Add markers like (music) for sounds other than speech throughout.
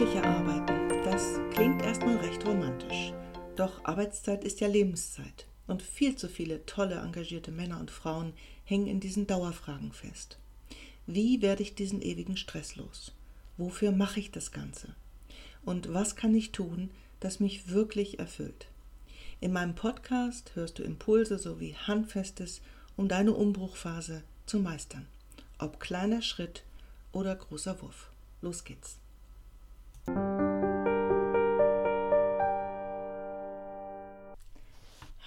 Glückliche Arbeiten, das klingt erstmal recht romantisch. Doch Arbeitszeit ist ja Lebenszeit. Und viel zu viele tolle, engagierte Männer und Frauen hängen in diesen Dauerfragen fest. Wie werde ich diesen ewigen Stress los? Wofür mache ich das Ganze? Und was kann ich tun, das mich wirklich erfüllt? In meinem Podcast hörst du Impulse sowie Handfestes, um deine Umbruchphase zu meistern. Ob kleiner Schritt oder großer Wurf. Los geht's.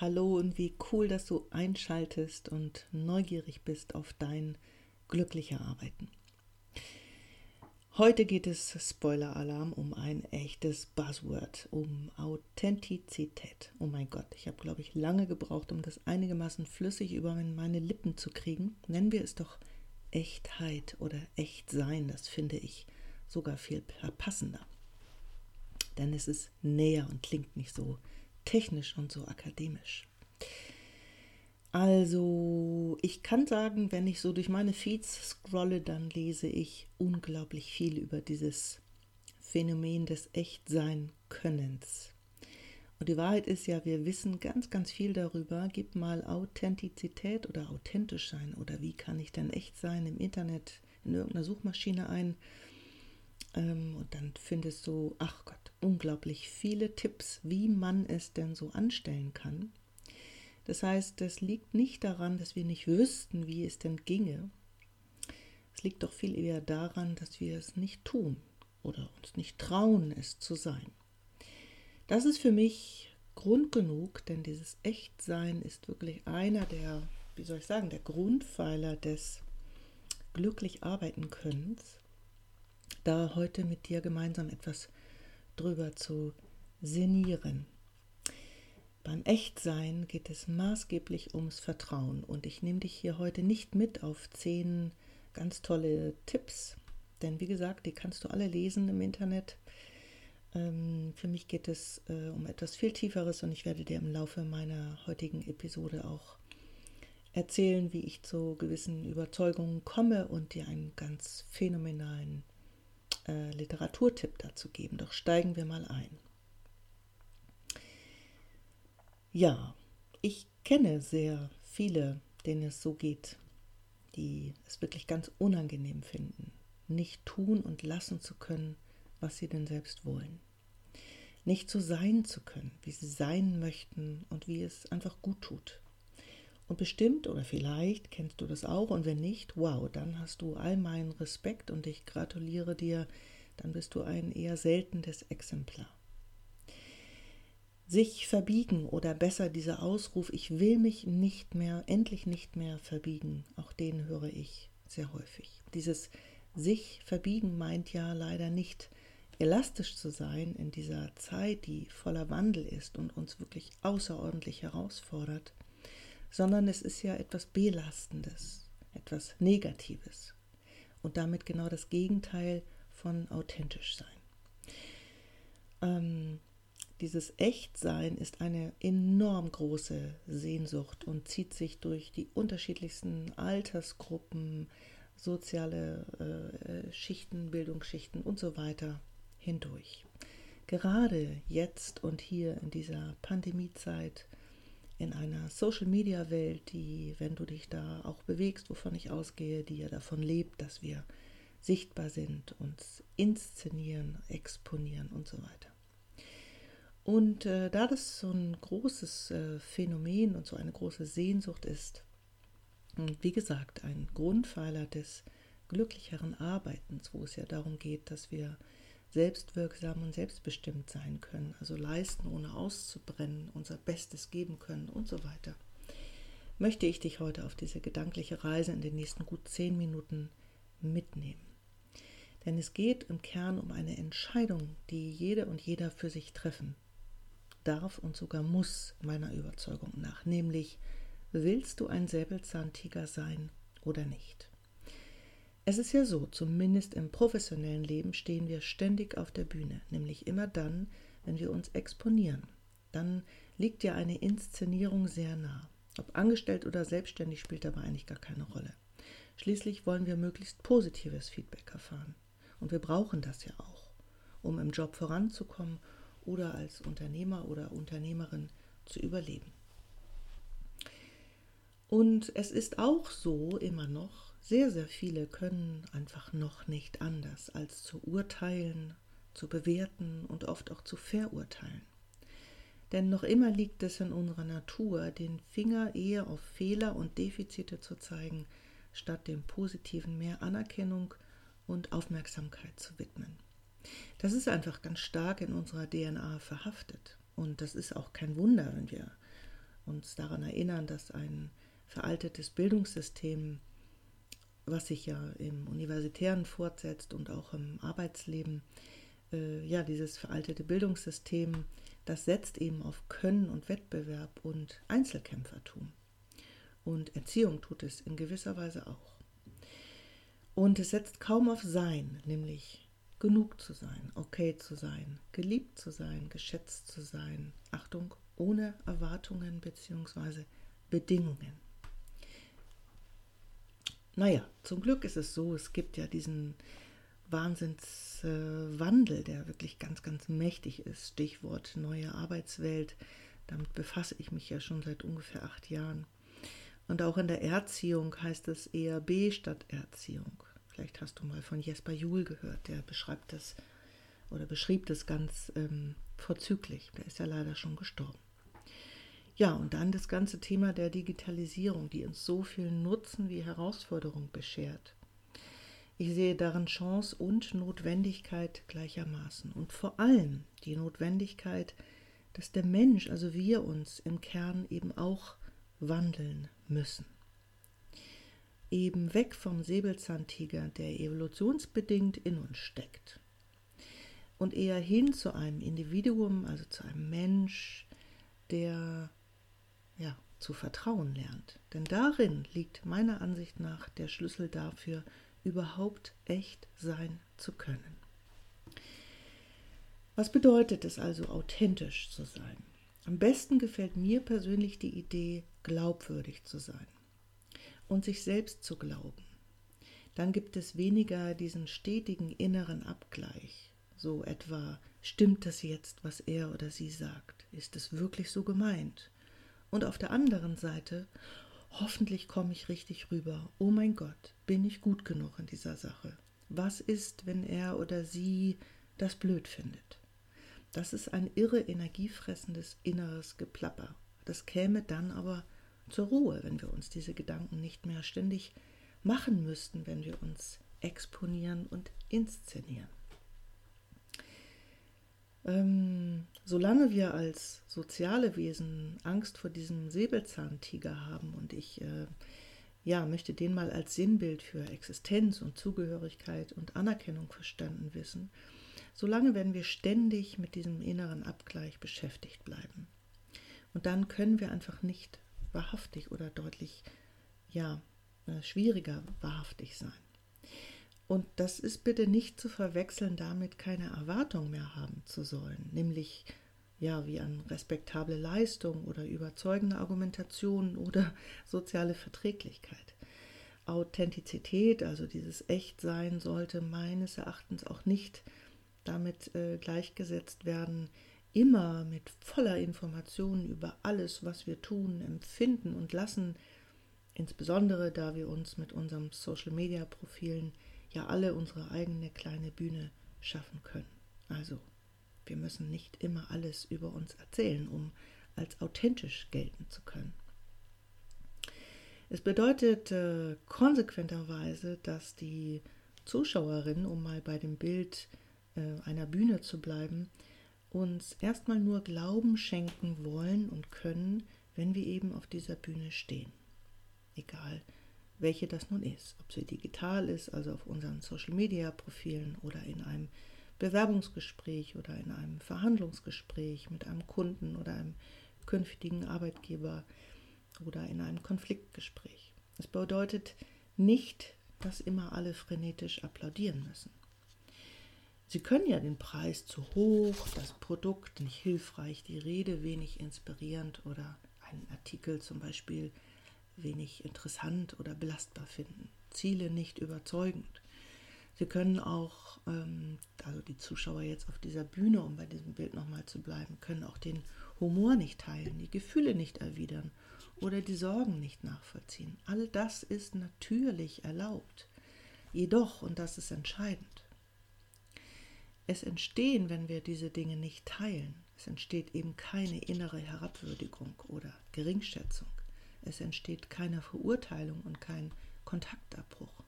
Hallo und wie cool, dass du einschaltest und neugierig bist auf dein glücklicher Arbeiten. Heute geht es, Spoiler-Alarm, um ein echtes Buzzword, um Authentizität. Oh mein Gott, ich habe, glaube ich, lange gebraucht, um das einigermaßen flüssig über meine Lippen zu kriegen. Nennen wir es doch Echtheit oder Echtsein, das finde ich sogar viel passender. Denn es ist näher und klingt nicht so technisch und so akademisch. Also, ich kann sagen, wenn ich so durch meine Feeds scrolle, dann lese ich unglaublich viel über dieses Phänomen des Echtsein-Könnens. Und die Wahrheit ist ja, wir wissen ganz, ganz viel darüber. Gib mal Authentizität oder authentisch sein oder wie kann ich denn echt sein im Internet, in irgendeiner Suchmaschine ein. Ähm, und dann findest du, ach Gott, unglaublich viele Tipps, wie man es denn so anstellen kann. Das heißt, es liegt nicht daran, dass wir nicht wüssten, wie es denn ginge. Es liegt doch viel eher daran, dass wir es nicht tun oder uns nicht trauen, es zu sein. Das ist für mich Grund genug, denn dieses Echtsein ist wirklich einer der, wie soll ich sagen, der Grundpfeiler des glücklich arbeiten Könnens da heute mit dir gemeinsam etwas drüber zu sinnieren. Beim Echtsein geht es maßgeblich ums Vertrauen und ich nehme dich hier heute nicht mit auf zehn ganz tolle Tipps, denn wie gesagt, die kannst du alle lesen im Internet. Ähm, für mich geht es äh, um etwas viel Tieferes und ich werde dir im Laufe meiner heutigen Episode auch erzählen, wie ich zu gewissen Überzeugungen komme und dir einen ganz phänomenalen äh, Literaturtipp dazu geben. Doch steigen wir mal ein. Ja, ich kenne sehr viele, denen es so geht, die es wirklich ganz unangenehm finden, nicht tun und lassen zu können, was sie denn selbst wollen. Nicht so sein zu können, wie sie sein möchten und wie es einfach gut tut. Und bestimmt oder vielleicht kennst du das auch und wenn nicht, wow, dann hast du all meinen Respekt und ich gratuliere dir, dann bist du ein eher seltenes Exemplar. Sich verbiegen oder besser dieser Ausruf, ich will mich nicht mehr, endlich nicht mehr verbiegen, auch den höre ich sehr häufig. Dieses sich verbiegen meint ja leider nicht elastisch zu sein in dieser Zeit, die voller Wandel ist und uns wirklich außerordentlich herausfordert, sondern es ist ja etwas Belastendes, etwas Negatives und damit genau das Gegenteil von authentisch sein. Ähm, dieses Echtsein ist eine enorm große Sehnsucht und zieht sich durch die unterschiedlichsten Altersgruppen, soziale äh, Schichten, Bildungsschichten und so weiter hindurch. Gerade jetzt und hier in dieser Pandemiezeit in einer Social-Media-Welt, die, wenn du dich da auch bewegst, wovon ich ausgehe, die ja davon lebt, dass wir sichtbar sind, uns inszenieren, exponieren und so weiter. Und äh, da das so ein großes äh, Phänomen und so eine große Sehnsucht ist, und wie gesagt, ein Grundpfeiler des glücklicheren Arbeitens, wo es ja darum geht, dass wir selbstwirksam und selbstbestimmt sein können, also leisten, ohne auszubrennen, unser Bestes geben können und so weiter, möchte ich dich heute auf diese gedankliche Reise in den nächsten gut zehn Minuten mitnehmen. Denn es geht im Kern um eine Entscheidung, die jede und jeder für sich treffen darf und sogar muss, meiner Überzeugung nach, nämlich willst du ein Säbelzahntiger sein oder nicht? Es ist ja so, zumindest im professionellen Leben stehen wir ständig auf der Bühne, nämlich immer dann, wenn wir uns exponieren. Dann liegt ja eine Inszenierung sehr nah. Ob angestellt oder selbstständig spielt dabei eigentlich gar keine Rolle. Schließlich wollen wir möglichst positives Feedback erfahren. Und wir brauchen das ja auch. um im Job voranzukommen oder als Unternehmer oder Unternehmerin zu überleben. Und es ist auch so immer noch, sehr, sehr viele können einfach noch nicht anders, als zu urteilen, zu bewerten und oft auch zu verurteilen. Denn noch immer liegt es in unserer Natur, den Finger eher auf Fehler und Defizite zu zeigen, statt dem Positiven mehr Anerkennung und Aufmerksamkeit zu widmen. Das ist einfach ganz stark in unserer DNA verhaftet. Und das ist auch kein Wunder, wenn wir uns daran erinnern, dass ein veraltetes Bildungssystem, was sich ja im Universitären fortsetzt und auch im Arbeitsleben, äh, ja, dieses veraltete Bildungssystem das setzt eben auf Können und Wettbewerb und Einzelkämpfertum. Und Erziehung tut es in gewisser Weise auch. Und es setzt kaum auf Sein, nämlich genug zu sein, okay zu sein, geliebt zu sein, geschätzt zu sein. Achtung, ohne Erwartungen bzw. Bedingungen. Naja, zum Glück ist es so, es gibt ja diesen Wahnsinnswandel, äh, der wirklich ganz, ganz mächtig ist. Stichwort neue Arbeitswelt. Damit befasse ich mich ja schon seit ungefähr acht Jahren. Und auch in der Erziehung heißt es eher B statt Erziehung. Vielleicht hast du mal von Jesper Juhl gehört, der beschreibt das oder beschrieb das ganz ähm, vorzüglich. Der ist ja leider schon gestorben. Ja, und dann das ganze Thema der Digitalisierung, die uns so viel Nutzen wie Herausforderung beschert. Ich sehe darin Chance und Notwendigkeit gleichermaßen. Und vor allem die Notwendigkeit, dass der Mensch, also wir uns im Kern eben auch wandeln müssen. Eben weg vom Säbelzahntiger, der evolutionsbedingt in uns steckt. Und eher hin zu einem Individuum, also zu einem Mensch, der ja, zu vertrauen lernt. Denn darin liegt meiner Ansicht nach der Schlüssel dafür, überhaupt echt sein zu können. Was bedeutet es also, authentisch zu sein? Am besten gefällt mir persönlich die Idee, glaubwürdig zu sein und sich selbst zu glauben. Dann gibt es weniger diesen stetigen inneren Abgleich, so etwa, stimmt das jetzt, was er oder sie sagt? Ist es wirklich so gemeint? Und auf der anderen Seite, Hoffentlich komme ich richtig rüber. Oh mein Gott, bin ich gut genug in dieser Sache? Was ist, wenn er oder sie das blöd findet? Das ist ein irre energiefressendes inneres Geplapper. Das käme dann aber zur Ruhe, wenn wir uns diese Gedanken nicht mehr ständig machen müssten, wenn wir uns exponieren und inszenieren. Ähm, solange wir als soziale Wesen Angst vor diesem Säbelzahntiger haben und ich äh, ja, möchte den mal als Sinnbild für Existenz und Zugehörigkeit und Anerkennung verstanden wissen, solange werden wir ständig mit diesem inneren Abgleich beschäftigt bleiben. Und dann können wir einfach nicht wahrhaftig oder deutlich, ja, äh, schwieriger wahrhaftig sein. Und das ist bitte nicht zu verwechseln damit, keine Erwartung mehr haben zu sollen, nämlich ja, wie an respektable Leistung oder überzeugende Argumentation oder (laughs) soziale Verträglichkeit. Authentizität, also dieses Echtsein, sollte meines Erachtens auch nicht damit äh, gleichgesetzt werden, immer mit voller Information über alles, was wir tun, empfinden und lassen, insbesondere da wir uns mit unseren Social-Media-Profilen ja alle unsere eigene kleine Bühne schaffen können. Also, wir müssen nicht immer alles über uns erzählen, um als authentisch gelten zu können. Es bedeutet äh, konsequenterweise, dass die Zuschauerinnen, um mal bei dem Bild äh, einer Bühne zu bleiben, uns erstmal nur Glauben schenken wollen und können, wenn wir eben auf dieser Bühne stehen. Egal, welche das nun ist, ob sie digital ist, also auf unseren Social-Media-Profilen oder in einem Bewerbungsgespräch oder in einem Verhandlungsgespräch mit einem Kunden oder einem künftigen Arbeitgeber oder in einem Konfliktgespräch. Es bedeutet nicht, dass immer alle frenetisch applaudieren müssen. Sie können ja den Preis zu hoch, das Produkt nicht hilfreich, die Rede wenig inspirierend oder einen Artikel zum Beispiel wenig interessant oder belastbar finden, Ziele nicht überzeugend. Sie können auch, ähm, also die Zuschauer jetzt auf dieser Bühne, um bei diesem Bild nochmal zu bleiben, können auch den Humor nicht teilen, die Gefühle nicht erwidern oder die Sorgen nicht nachvollziehen. All das ist natürlich erlaubt. Jedoch, und das ist entscheidend, es entstehen, wenn wir diese Dinge nicht teilen, es entsteht eben keine innere Herabwürdigung oder Geringschätzung. Es entsteht keine Verurteilung und kein Kontaktabbruch.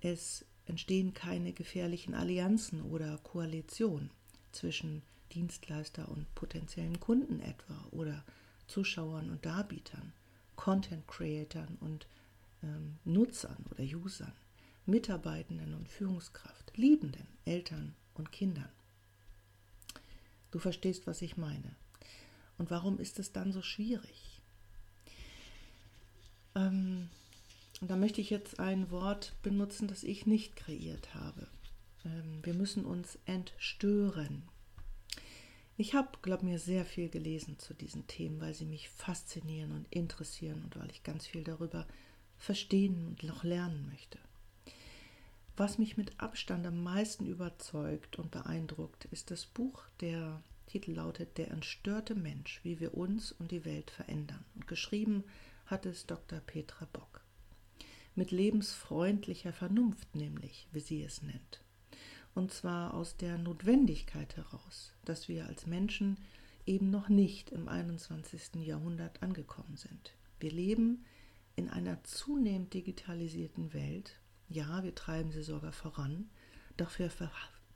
Es entstehen keine gefährlichen Allianzen oder Koalitionen zwischen Dienstleister und potenziellen Kunden etwa oder Zuschauern und Darbietern, Content Creatern und ähm, Nutzern oder Usern, Mitarbeitenden und Führungskraft, Liebenden, Eltern und Kindern. Du verstehst, was ich meine. Und warum ist es dann so schwierig? Ähm, und da möchte ich jetzt ein Wort benutzen, das ich nicht kreiert habe. Ähm, wir müssen uns entstören. Ich habe, glaube mir, sehr viel gelesen zu diesen Themen, weil sie mich faszinieren und interessieren und weil ich ganz viel darüber verstehen und noch lernen möchte. Was mich mit Abstand am meisten überzeugt und beeindruckt, ist das Buch, der Titel lautet Der entstörte Mensch, wie wir uns und die Welt verändern. Und geschrieben hat es Dr. Petra Bock mit lebensfreundlicher Vernunft nämlich, wie sie es nennt. Und zwar aus der Notwendigkeit heraus, dass wir als Menschen eben noch nicht im 21. Jahrhundert angekommen sind. Wir leben in einer zunehmend digitalisierten Welt. Ja, wir treiben sie sogar voran, doch wir,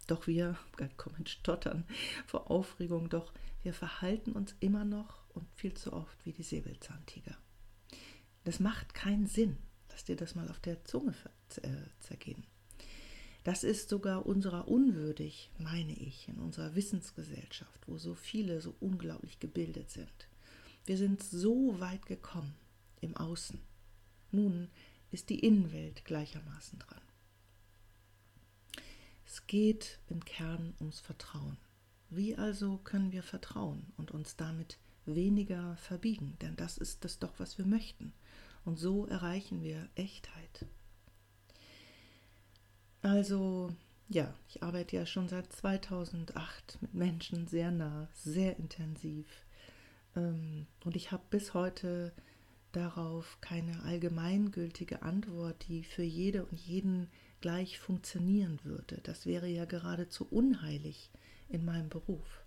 doch wir, Gott, komm ins Stottern vor Aufregung, doch wir verhalten uns immer noch und viel zu oft wie die Säbelzahntiger. Das macht keinen Sinn. Lass dir das mal auf der Zunge äh, zergehen. Das ist sogar unserer unwürdig, meine ich, in unserer Wissensgesellschaft, wo so viele so unglaublich gebildet sind. Wir sind so weit gekommen im Außen. Nun ist die Innenwelt gleichermaßen dran. Es geht im Kern ums Vertrauen. Wie also können wir vertrauen und uns damit weniger verbiegen? Denn das ist das doch, was wir möchten. Und so erreichen wir Echtheit. Also ja, ich arbeite ja schon seit 2008 mit Menschen sehr nah, sehr intensiv. Ähm, und ich habe bis heute darauf keine allgemeingültige Antwort, die für jede und jeden gleich funktionieren würde. Das wäre ja geradezu unheilig in meinem Beruf.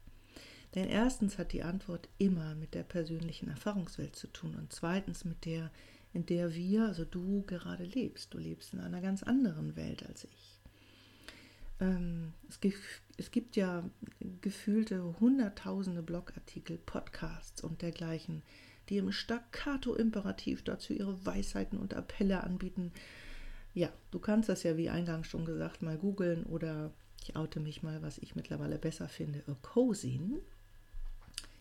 Denn erstens hat die Antwort immer mit der persönlichen Erfahrungswelt zu tun und zweitens mit der in der wir, also du gerade lebst. Du lebst in einer ganz anderen Welt als ich. Ähm, es, gibt, ja gefühlte hunderttausende Blogartikel, Podcasts und dergleichen, die im Staccato-Imperativ dazu ihre Weisheiten und Appelle anbieten. Ja, du kannst das ja, wie eingangs schon gesagt, mal googeln oder ich oute mich mal, was ich mittlerweile besser finde, Cosin.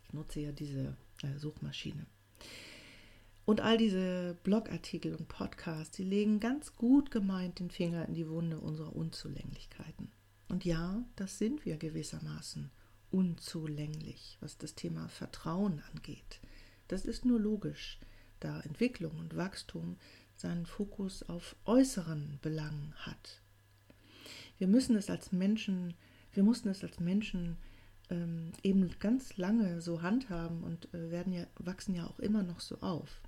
Ich nutze ja diese äh, Suchmaschine. Und all diese Blogartikel und Podcasts, die legen ganz gut gemeint den Finger in die Wunde unserer Unzulänglichkeiten. Und ja, das sind wir gewissermaßen unzulänglich, was das Thema Vertrauen angeht. Das ist nur logisch, da Entwicklung und Wachstum seinen Fokus auf äußeren Belangen hat. Wir müssen es als Menschen, wir mussten es als Menschen ähm, eben ganz lange so handhaben und äh, werden ja, wachsen ja auch immer noch so auf.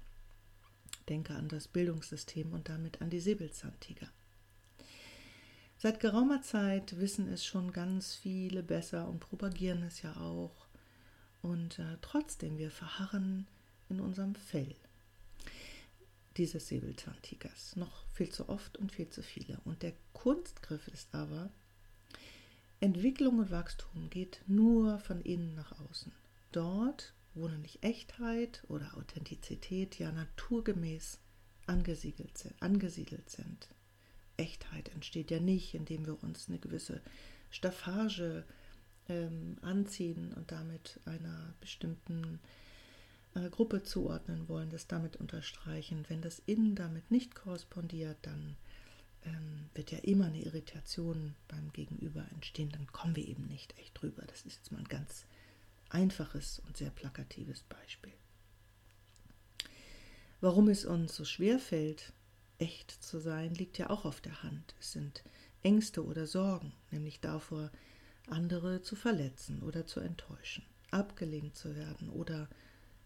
Denke an das Bildungssystem und damit an die Säbelzahntiger. Seit geraumer Zeit wissen es schon ganz viele besser und propagieren es ja auch. Und äh, trotzdem, wir verharren in unserem Fell dieses Säbelzahntigers. Noch viel zu oft und viel zu viele. Und der Kunstgriff ist aber, Entwicklung und Wachstum geht nur von innen nach außen. Dort, wo nämlich Echtheit oder Authentizität ja naturgemäß angesiedelt sind, angesiedelt sind. Echtheit entsteht ja nicht, indem wir uns eine gewisse Staffage ähm, anziehen und damit einer bestimmten äh, Gruppe zuordnen wollen, das damit unterstreichen. Wenn das Innen damit nicht korrespondiert, dann ähm, wird ja immer eine Irritation beim Gegenüber entstehen, dann kommen wir eben nicht echt drüber. Das ist jetzt mal ein ganz einfaches und sehr plakatives Beispiel. Warum es uns so schwer fällt, echt zu sein, liegt ja auch auf der Hand. Es sind Ängste oder Sorgen, nämlich davor, andere zu verletzen oder zu enttäuschen, abgelehnt zu werden oder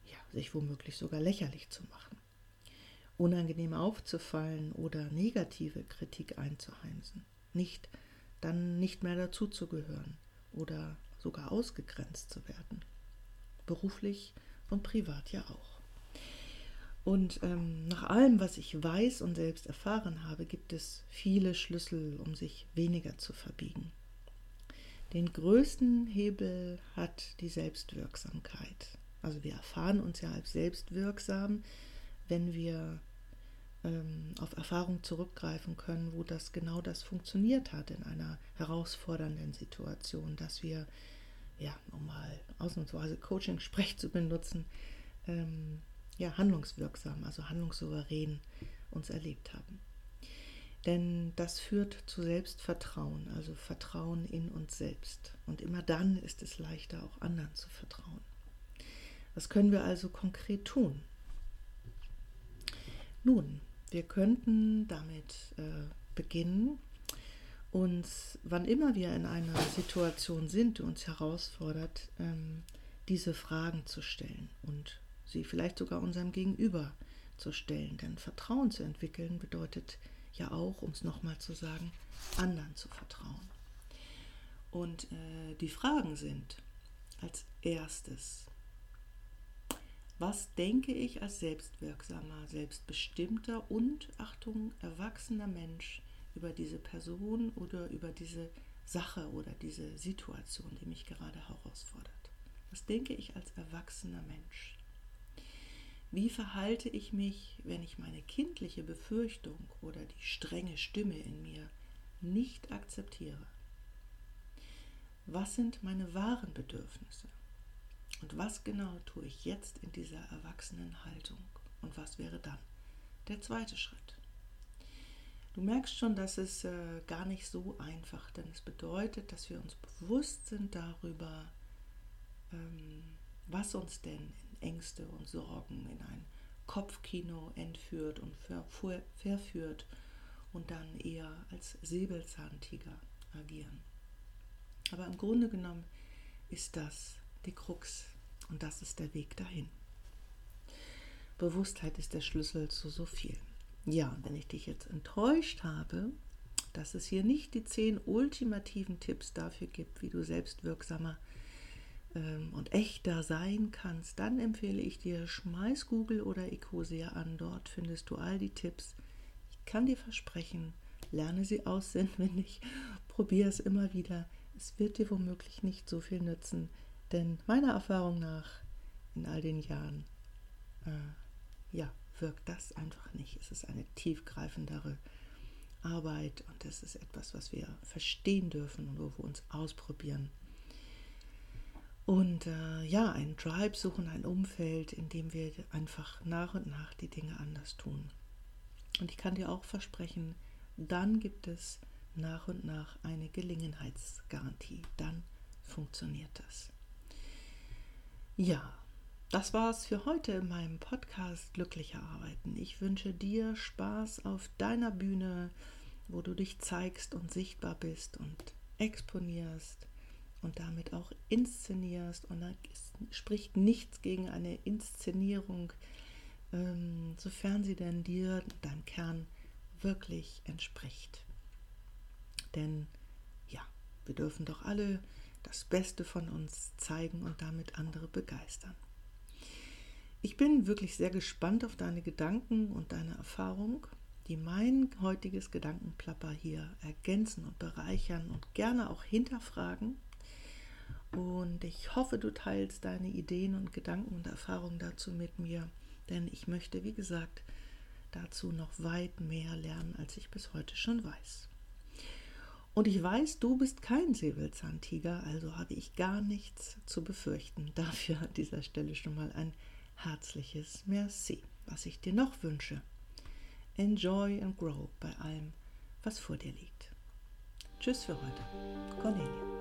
ja, sich womöglich sogar lächerlich zu machen, unangenehm aufzufallen oder negative Kritik einzuheimsen, nicht dann nicht mehr dazuzugehören oder sogar ausgegrenzt zu werden, beruflich und privat ja auch. Und ähm, nach allem, was ich weiß und selbst erfahren habe, gibt es viele Schlüssel, um sich weniger zu verbiegen. Den größten Hebel hat die Selbstwirksamkeit. Also wir erfahren uns ja als selbstwirksam, wenn wir ähm, auf Erfahrung zurückgreifen können, wo das genau das funktioniert hat in einer herausfordernden Situation, dass wir, ja, um mal ausnahmsweise Coaching-Sprech zu benutzen, ähm, ja, handlungswirksam, also handlungssouverän uns erlebt haben. Denn das führt zu Selbstvertrauen, also Vertrauen in uns selbst. Und immer dann ist es leichter, auch anderen zu vertrauen. Was können wir also konkret tun? Nun, wir könnten damit äh, beginnen, uns, wann immer wir in einer Situation sind, die uns herausfordert, ähm, diese Fragen zu stellen und sie vielleicht sogar unserem Gegenüber zu stellen. Denn Vertrauen zu entwickeln bedeutet ja auch, um es nochmal zu sagen, anderen zu vertrauen. Und äh, die Fragen sind als erstes, was denke ich als selbstwirksamer, selbstbestimmter und, Achtung, erwachsener Mensch über diese Person oder über diese Sache oder diese Situation, die mich gerade herausfordert? Was denke ich als erwachsener Mensch? Wie verhalte ich mich, wenn ich meine kindliche Befürchtung oder die strenge Stimme in mir nicht akzeptiere? Was sind meine wahren Bedürfnisse? Und was genau tue ich jetzt in dieser erwachsenen Haltung? Und was wäre dann der zweite Schritt? Du merkst schon, dass es äh, gar nicht so einfach, denn es bedeutet, dass wir uns bewusst sind darüber, ähm, was uns denn Ängste und Sorgen in ein Kopfkino entführt und verführt und dann eher als Säbelzahntiger agieren. Aber im Grunde genommen ist das die Krux und das ist der Weg dahin. Bewusstheit ist der Schlüssel zu so viel. Ja, wenn ich dich jetzt enttäuscht habe, dass es hier nicht die zehn ultimativen Tipps dafür gibt, wie du selbstwirksamer ähm, und echter sein kannst, dann empfehle ich dir, schmeiß Google oder Ecosia an. Dort findest du all die Tipps. Ich kann dir versprechen, lerne sie auswendig, (laughs) probiere es immer wieder. Es wird dir womöglich nicht so viel nützen, denn meiner Erfahrung nach in all den Jahren, äh, ja, wirkt das einfach nicht. Es ist eine tiefgreifendere Arbeit und es ist etwas, was wir verstehen dürfen und wo wir uns ausprobieren und äh, ja, ein Tribe suchen, ein Umfeld, in dem wir einfach nach und nach die Dinge anders tun. Und ich kann dir auch versprechen, dann gibt es nach und nach eine Gelegenheitsgarantie. Dann funktioniert das. Ja, das war's für heute in meinem Podcast Glücklicher Arbeiten. Ich wünsche dir Spaß auf deiner Bühne, wo du dich zeigst und sichtbar bist und exponierst und damit auch inszenierst. Und da spricht nichts gegen eine Inszenierung, ähm, sofern sie denn dir, deinem Kern, wirklich entspricht. Denn ja, wir dürfen doch alle das Beste von uns zeigen und damit andere begeistern. Ich bin wirklich sehr gespannt auf deine Gedanken und deine Erfahrung, die mein heutiges Gedankenplapper hier ergänzen und bereichern und gerne auch hinterfragen. Und ich hoffe, du teilst deine Ideen und Gedanken und Erfahrungen dazu mit mir, denn ich möchte, wie gesagt, dazu noch weit mehr lernen, als ich bis heute schon weiß. Und ich weiß, du bist kein Säbelzahntiger, also habe ich gar nichts zu befürchten. (laughs) Dafür an dieser Stelle schon mal ein herzliches Merci. Was ich dir noch wünsche, enjoy and grow bei allem, was vor dir liegt. Tschüss für heute. Cornelia.